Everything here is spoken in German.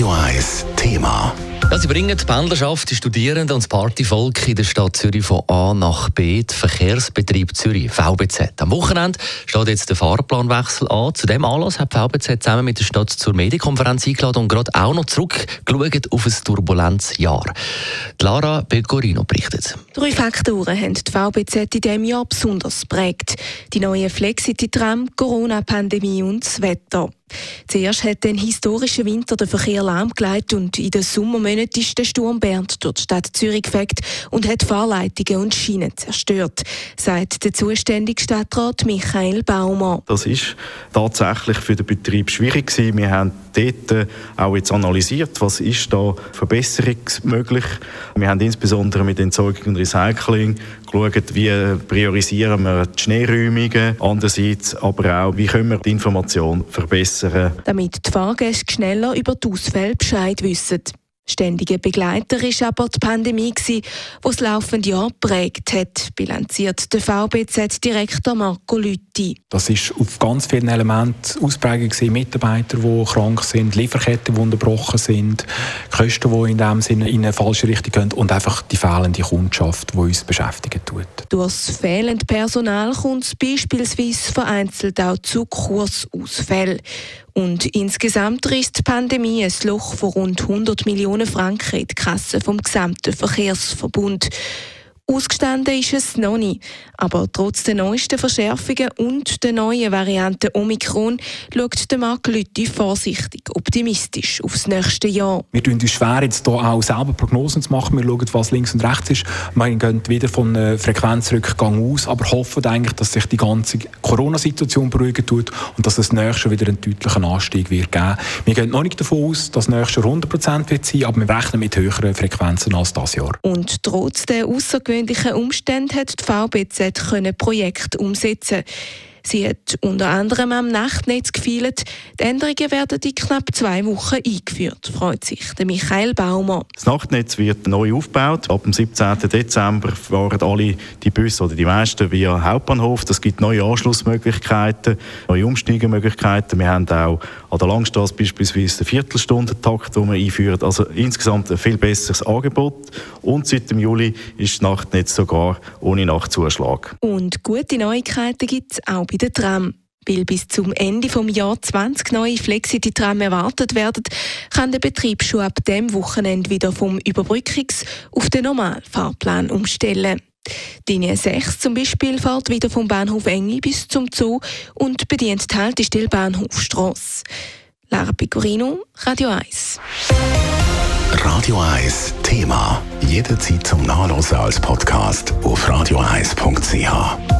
Radio 1 Thema. Ja, sie bringen die Pendlerschaft, die Studierenden und das Partyvolk in der Stadt Zürich von A nach B. Der Verkehrsbetrieb Zürich, VBZ. Am Wochenende steht jetzt der Fahrplanwechsel an. Zu dem Anlass hat VBZ zusammen mit der Stadt zur Medienkonferenz eingeladen und gerade auch noch zurückgeschaut auf ein turbulentes Jahr. Lara Pecorino berichtet. Drei Faktoren haben die VBZ in diesem Jahr besonders geprägt. Die neue Flexity-Tram, Corona-Pandemie und das Wetter. Zuerst hat ein historischer Winter den Verkehr lahmgelegt und in den Sommermonaten ist der Sturm Bernd durch die Stadt Zürich gefegt und hat Fahrleitungen und Schienen zerstört, sagt der zuständige Stadtrat Michael Baumer. Das ist tatsächlich für den Betrieb schwierig gewesen. Wir haben dort äh, auch jetzt analysiert, was ist da verbesserungsmöglich. Wir haben insbesondere mit Entsorgung und Recycling geschaut, wie priorisieren wir die Schneeräumungen, andererseits aber auch, wie können wir die Information verbessern. Damit die Fahrgäste schneller über die Ausfälle Bescheid wissen. Ständiger Begleiter war aber die Pandemie, die das laufende Jahr geprägt hat, bilanziert der VBZ-Direktor Marco Lütti. Das ist auf ganz vielen Elementen ausprägt Mitarbeiter, die krank sind, Lieferketten, die unterbrochen sind, Kosten, die in dem Sinne in eine falsche Richtung gehen und einfach die fehlende Kundschaft, die uns beschäftigen tut. Durch das fehlende Personal kommt es beispielsweise vereinzelt auch zu Kursausfällen. Und insgesamt reißt die Pandemie ein Loch von rund 100 Millionen Franken in die Kasse vom gesamten Verkehrsverbund. Ausgestanden ist es noch nicht. Aber trotz der neuesten Verschärfungen und der neuen Variante Omikron schaut der Marc Lütti vorsichtig optimistisch aufs nächste Jahr. Wir tun uns schwer, jetzt hier auch selber Prognosen zu machen. Wir schauen, was links und rechts ist. Wir gehen wieder von einem Frequenzrückgang aus, aber hoffen eigentlich, dass sich die ganze Corona-Situation beruhigen tut und dass es nächstes wieder einen deutlichen Anstieg wird geben. Wir gehen noch nicht davon aus, dass nächstes Jahr 100% wird sein, aber wir rechnen mit höheren Frequenzen als das Jahr. Und trotz der außergewöhnlichen ungewöhnlichen Umständen hat die VBZ können Projekte umsetzen Sie hat unter anderem am Nachtnetz gefeilt. Die Änderungen werden in knapp zwei Wochen eingeführt, freut sich der Michael Baumer. Das Nachtnetz wird neu aufgebaut. Ab dem 17. Dezember fahren alle die Busse oder die meisten via Hauptbahnhof. Das gibt neue Anschlussmöglichkeiten, neue Umsteigemöglichkeiten. Wir haben auch an der Langstrasse beispielsweise den Viertelstundentakt, den wir einführen. Also insgesamt ein viel besseres Angebot. Und seit dem Juli ist das Nachtnetz sogar ohne Nachtzuschlag. Und gute Neuigkeiten gibt es auch bei der Tram. Weil bis zum Ende des Jahres 20 neue Flexity-Tram erwartet werden, kann der Betrieb schon ab dem Wochenende wieder vom Überbrückungs- auf den Normalfahrplan umstellen. Linie 6 zum Beispiel fährt wieder vom Bahnhof Engel bis zum Zoo und bedient die Haltestelle Bahnhofstrasse. Lara Pecorino, Radio 1. Radio 1 Thema. Jederzeit zum Nachlesen als Podcast auf radio1.ch.